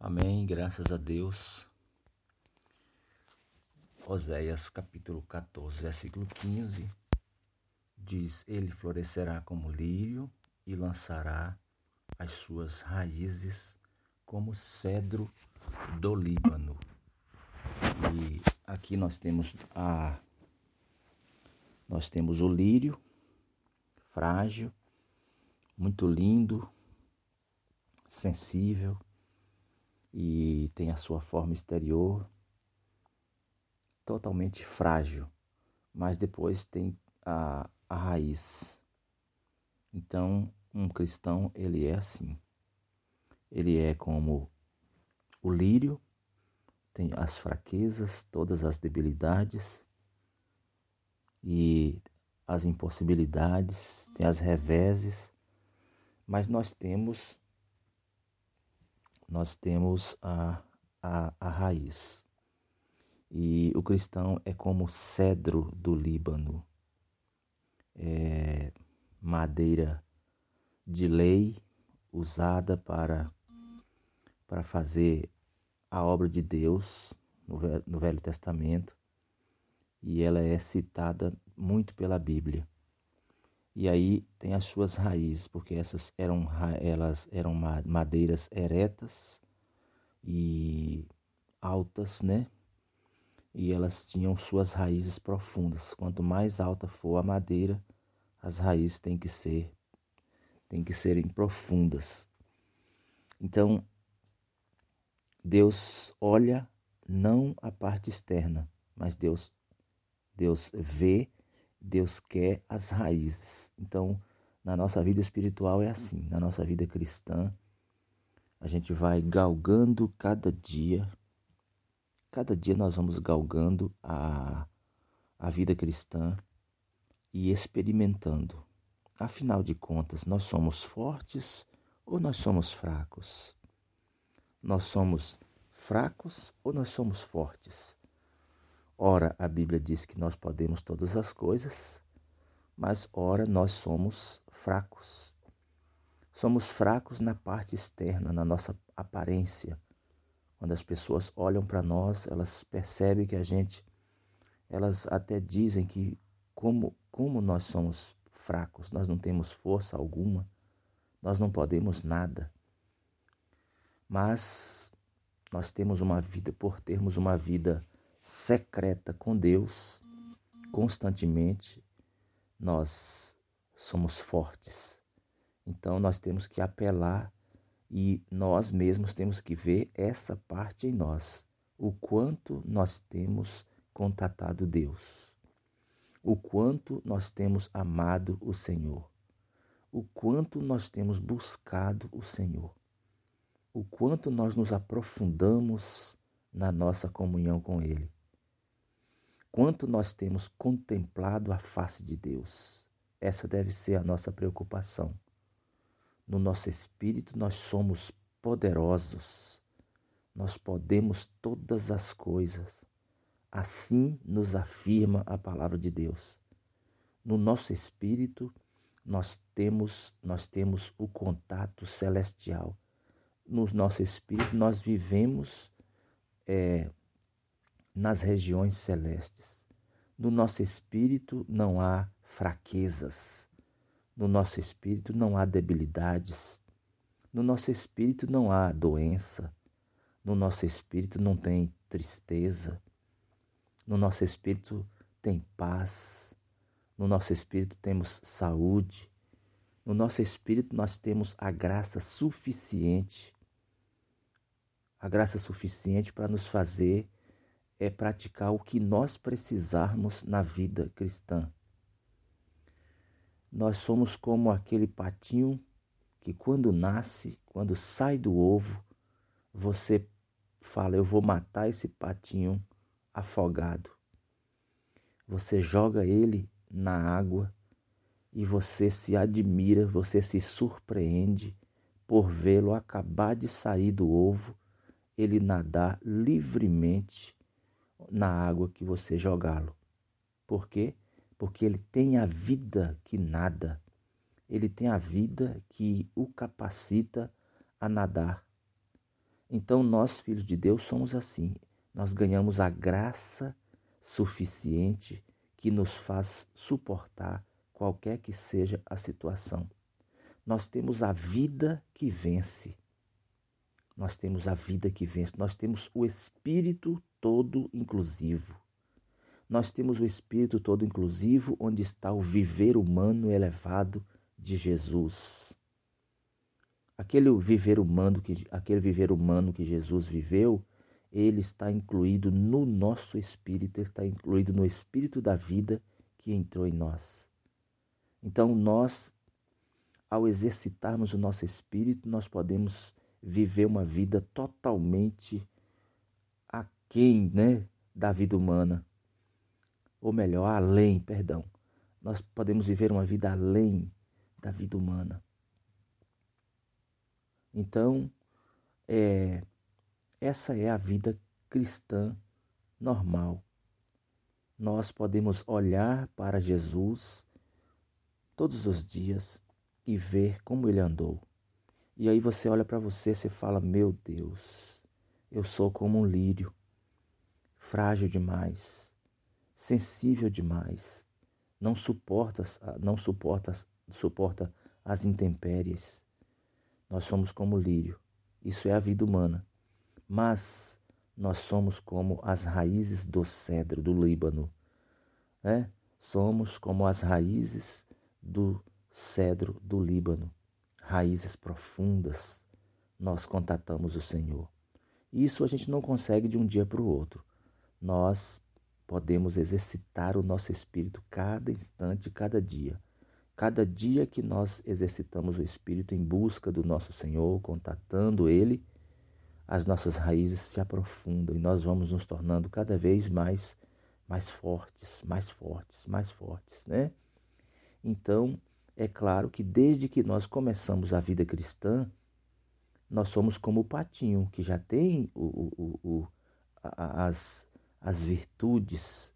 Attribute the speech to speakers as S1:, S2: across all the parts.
S1: Amém, graças a Deus. Oséias capítulo 14, versículo 15 diz: Ele florescerá como lírio e lançará as suas raízes como cedro do Líbano. E aqui nós temos a nós temos o lírio frágil, muito lindo, sensível, e tem a sua forma exterior totalmente frágil, mas depois tem a, a raiz. Então, um cristão, ele é assim. Ele é como o lírio, tem as fraquezas, todas as debilidades e as impossibilidades, tem as reveses, mas nós temos nós temos a, a, a raiz. E o cristão é como cedro do Líbano, é madeira de lei usada para, para fazer a obra de Deus no, no Velho Testamento e ela é citada muito pela Bíblia. E aí tem as suas raízes, porque essas eram elas eram madeiras eretas e altas, né? E elas tinham suas raízes profundas. Quanto mais alta for a madeira, as raízes têm que ser têm que serem profundas. Então, Deus olha não a parte externa, mas Deus Deus vê Deus quer as raízes. Então, na nossa vida espiritual é assim, na nossa vida cristã, a gente vai galgando cada dia, cada dia nós vamos galgando a, a vida cristã e experimentando. Afinal de contas, nós somos fortes ou nós somos fracos? Nós somos fracos ou nós somos fortes? Ora, a Bíblia diz que nós podemos todas as coisas, mas ora nós somos fracos. Somos fracos na parte externa, na nossa aparência. Quando as pessoas olham para nós, elas percebem que a gente, elas até dizem que como, como nós somos fracos, nós não temos força alguma, nós não podemos nada. Mas nós temos uma vida, por termos uma vida secreta com Deus, constantemente, nós somos fortes. Então nós temos que apelar e nós mesmos temos que ver essa parte em nós, o quanto nós temos contatado Deus, o quanto nós temos amado o Senhor, o quanto nós temos buscado o Senhor, o quanto nós nos aprofundamos na nossa comunhão com Ele quanto nós temos contemplado a face de Deus. Essa deve ser a nossa preocupação. No nosso espírito, nós somos poderosos, nós podemos todas as coisas. Assim nos afirma a palavra de Deus. No nosso espírito, nós temos, nós temos o contato celestial. No nosso espírito, nós vivemos é, nas regiões celestes. No nosso espírito não há fraquezas, no nosso espírito não há debilidades, no nosso espírito não há doença, no nosso espírito não tem tristeza, no nosso espírito tem paz, no nosso espírito temos saúde, no nosso espírito nós temos a graça suficiente, a graça suficiente para nos fazer é praticar o que nós precisarmos na vida cristã. Nós somos como aquele patinho que, quando nasce, quando sai do ovo, você fala: Eu vou matar esse patinho afogado. Você joga ele na água e você se admira, você se surpreende por vê-lo acabar de sair do ovo, ele nadar livremente na água que você jogá-lo. Por quê? Porque ele tem a vida que nada. Ele tem a vida que o capacita a nadar. Então, nós, filhos de Deus, somos assim. Nós ganhamos a graça suficiente que nos faz suportar qualquer que seja a situação. Nós temos a vida que vence. Nós temos a vida que vence. Nós temos o Espírito todo inclusivo. Nós temos o Espírito todo inclusivo, onde está o viver humano elevado de Jesus. Aquele viver humano que, aquele viver humano que Jesus viveu, ele está incluído no nosso espírito, está incluído no espírito da vida que entrou em nós. Então, nós, ao exercitarmos o nosso espírito, nós podemos viver uma vida totalmente aquém né, da vida humana. Ou melhor, além, perdão. Nós podemos viver uma vida além da vida humana. Então, é, essa é a vida cristã normal. Nós podemos olhar para Jesus todos os dias e ver como ele andou. E aí você olha para você e fala: Meu Deus, eu sou como um lírio, frágil demais, sensível demais, não suporta, não suporta, suporta as intempéries. Nós somos como lírio. Isso é a vida humana. Mas nós somos como as raízes do cedro do Líbano. Né? Somos como as raízes do cedro do Líbano, raízes profundas. Nós contatamos o Senhor. Isso a gente não consegue de um dia para o outro. Nós podemos exercitar o nosso espírito cada instante, cada dia. Cada dia que nós exercitamos o espírito em busca do nosso Senhor, contatando Ele, as nossas raízes se aprofundam e nós vamos nos tornando cada vez mais mais fortes, mais fortes, mais fortes, né? Então, é claro que desde que nós começamos a vida cristã, nós somos como o patinho, que já tem o, o, o, as, as virtudes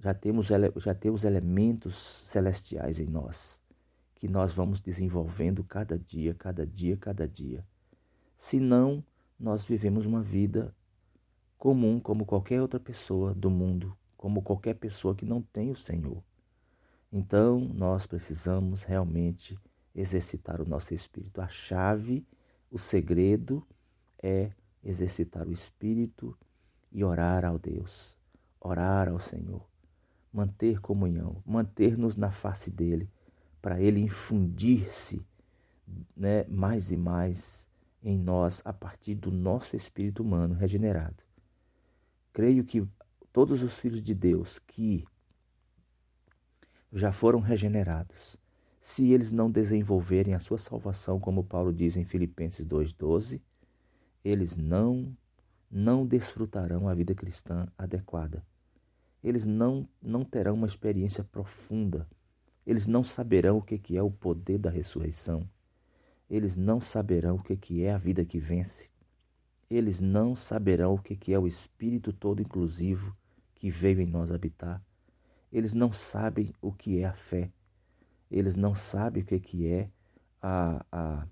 S1: já temos, já temos elementos celestiais em nós, que nós vamos desenvolvendo cada dia, cada dia, cada dia. Senão, nós vivemos uma vida comum como qualquer outra pessoa do mundo, como qualquer pessoa que não tem o Senhor. Então, nós precisamos realmente exercitar o nosso espírito. A chave, o segredo é exercitar o espírito e orar ao Deus, orar ao Senhor manter comunhão, manter-nos na face dele, para ele infundir-se né, mais e mais em nós a partir do nosso espírito humano regenerado. Creio que todos os filhos de Deus que já foram regenerados, se eles não desenvolverem a sua salvação, como Paulo diz em Filipenses 2,12, eles não, não desfrutarão a vida cristã adequada eles não, não terão uma experiência profunda. Eles não saberão o que é o poder da ressurreição. Eles não saberão o que é a vida que vence. Eles não saberão o que é o Espírito todo inclusivo que veio em nós habitar. Eles não sabem o que é a fé. Eles não sabem o que é a, a,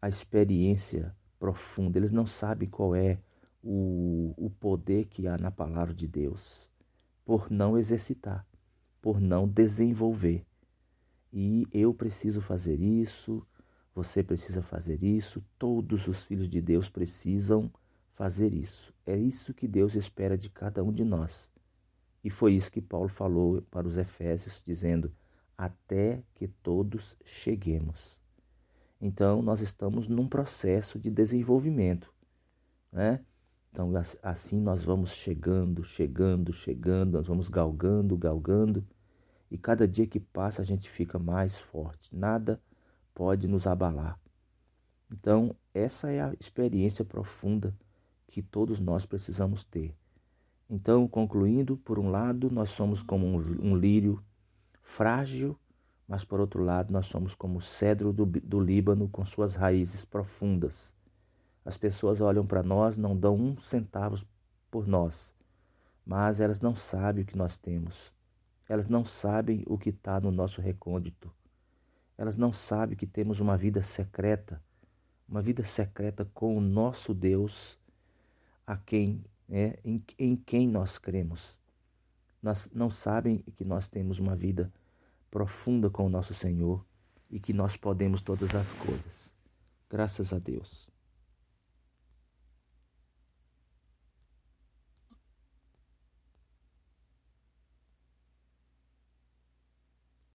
S1: a experiência profunda. Eles não sabem qual é o, o poder que há na palavra de Deus por não exercitar, por não desenvolver. E eu preciso fazer isso, você precisa fazer isso, todos os filhos de Deus precisam fazer isso. É isso que Deus espera de cada um de nós. E foi isso que Paulo falou para os Efésios, dizendo: até que todos cheguemos. Então, nós estamos num processo de desenvolvimento. Né? Então, assim nós vamos chegando, chegando, chegando, nós vamos galgando, galgando, e cada dia que passa a gente fica mais forte. Nada pode nos abalar. Então, essa é a experiência profunda que todos nós precisamos ter. Então, concluindo, por um lado, nós somos como um, um lírio frágil, mas por outro lado, nós somos como o cedro do, do Líbano com suas raízes profundas as pessoas olham para nós, não dão um centavo por nós, mas elas não sabem o que nós temos. Elas não sabem o que está no nosso recôndito. Elas não sabem que temos uma vida secreta, uma vida secreta com o nosso Deus, a quem é em, em quem nós cremos. Nós não sabem que nós temos uma vida profunda com o nosso Senhor e que nós podemos todas as coisas. Graças a Deus.